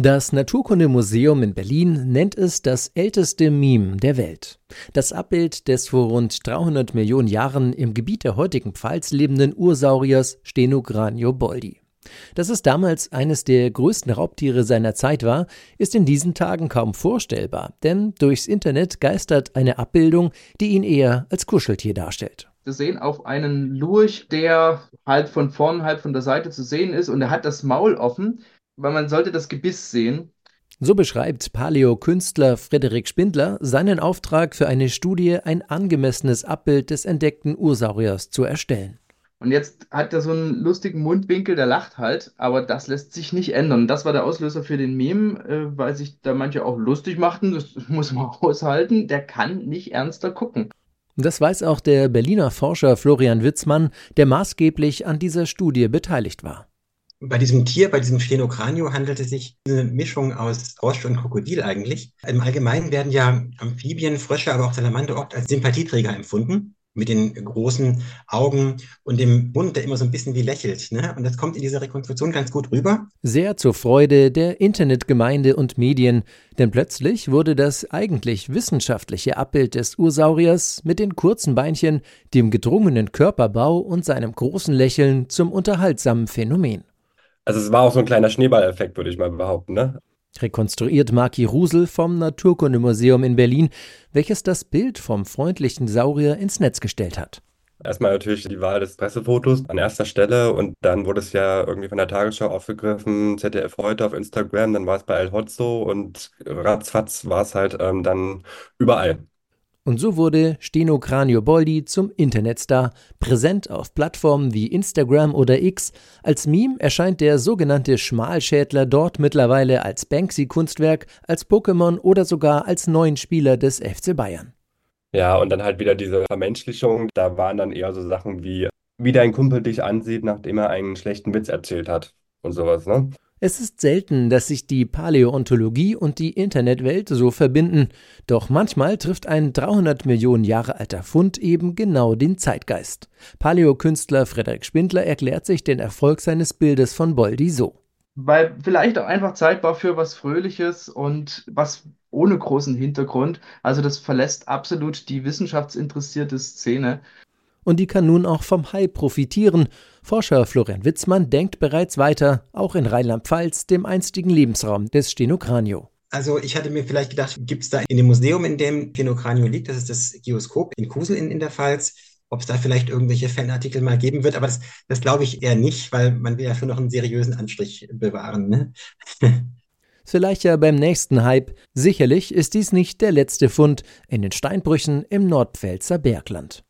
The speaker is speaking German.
Das Naturkundemuseum in Berlin nennt es das älteste Meme der Welt. Das Abbild des vor rund 300 Millionen Jahren im Gebiet der heutigen Pfalz lebenden Ursauriers Stenogranio boldi. Dass es damals eines der größten Raubtiere seiner Zeit war, ist in diesen Tagen kaum vorstellbar, denn durchs Internet geistert eine Abbildung, die ihn eher als Kuscheltier darstellt. Wir sehen auf einen Lurch, der halb von vorn, halb von der Seite zu sehen ist und er hat das Maul offen weil man sollte das Gebiss sehen. So beschreibt Paleo-Künstler Frederik Spindler seinen Auftrag für eine Studie, ein angemessenes Abbild des entdeckten Ursauriers zu erstellen. Und jetzt hat er so einen lustigen Mundwinkel, der lacht halt, aber das lässt sich nicht ändern. Das war der Auslöser für den Meme, äh, weil sich da manche auch lustig machten. Das muss man aushalten. Der kann nicht ernster gucken. Das weiß auch der Berliner Forscher Florian Witzmann, der maßgeblich an dieser Studie beteiligt war. Bei diesem Tier, bei diesem Phenocranio handelt es sich um eine Mischung aus Frosch und Krokodil eigentlich. Im Allgemeinen werden ja Amphibien, Frösche, aber auch Salamander oft als Sympathieträger empfunden mit den großen Augen und dem Mund, der immer so ein bisschen wie lächelt. Ne? Und das kommt in dieser Rekonstruktion ganz gut rüber. Sehr zur Freude der Internetgemeinde und Medien, denn plötzlich wurde das eigentlich wissenschaftliche Abbild des Ursauriers mit den kurzen Beinchen, dem gedrungenen Körperbau und seinem großen Lächeln zum unterhaltsamen Phänomen. Also es war auch so ein kleiner Schneeballeffekt, würde ich mal behaupten, ne? Rekonstruiert Marki Rusel vom Naturkundemuseum in Berlin, welches das Bild vom freundlichen Saurier ins Netz gestellt hat. Erstmal natürlich die Wahl des Pressefotos an erster Stelle und dann wurde es ja irgendwie von der Tagesschau aufgegriffen, ZDF heute auf Instagram, dann war es bei El Hotzo und ratzfatz war es halt ähm, dann überall. Und so wurde Steno Cranio Boldi zum Internetstar, präsent auf Plattformen wie Instagram oder X. Als Meme erscheint der sogenannte Schmalschädler dort mittlerweile als Banksy-Kunstwerk, als Pokémon oder sogar als neuen Spieler des FC Bayern. Ja, und dann halt wieder diese Vermenschlichung. Da waren dann eher so Sachen wie, wie dein Kumpel dich ansieht, nachdem er einen schlechten Witz erzählt hat und sowas, ne? Es ist selten, dass sich die Paläontologie und die Internetwelt so verbinden, doch manchmal trifft ein 300 Millionen Jahre alter Fund eben genau den Zeitgeist. Paläokünstler Frederik Spindler erklärt sich den Erfolg seines Bildes von Boldi so. Weil vielleicht auch einfach Zeit war für was Fröhliches und was ohne großen Hintergrund. Also das verlässt absolut die wissenschaftsinteressierte Szene und die kann nun auch vom Hai profitieren. Forscher Florian Witzmann denkt bereits weiter, auch in Rheinland-Pfalz, dem einstigen Lebensraum des Stenokranio. Also ich hatte mir vielleicht gedacht, gibt es da in dem Museum, in dem Stenokranio liegt, das ist das Geoskop in Kusel in, in der Pfalz, ob es da vielleicht irgendwelche Fanartikel mal geben wird, aber das, das glaube ich eher nicht, weil man will ja für noch einen seriösen Anstrich bewahren. Ne? Vielleicht ja beim nächsten Hype. Sicherlich ist dies nicht der letzte Fund in den Steinbrüchen im Nordpfälzer Bergland.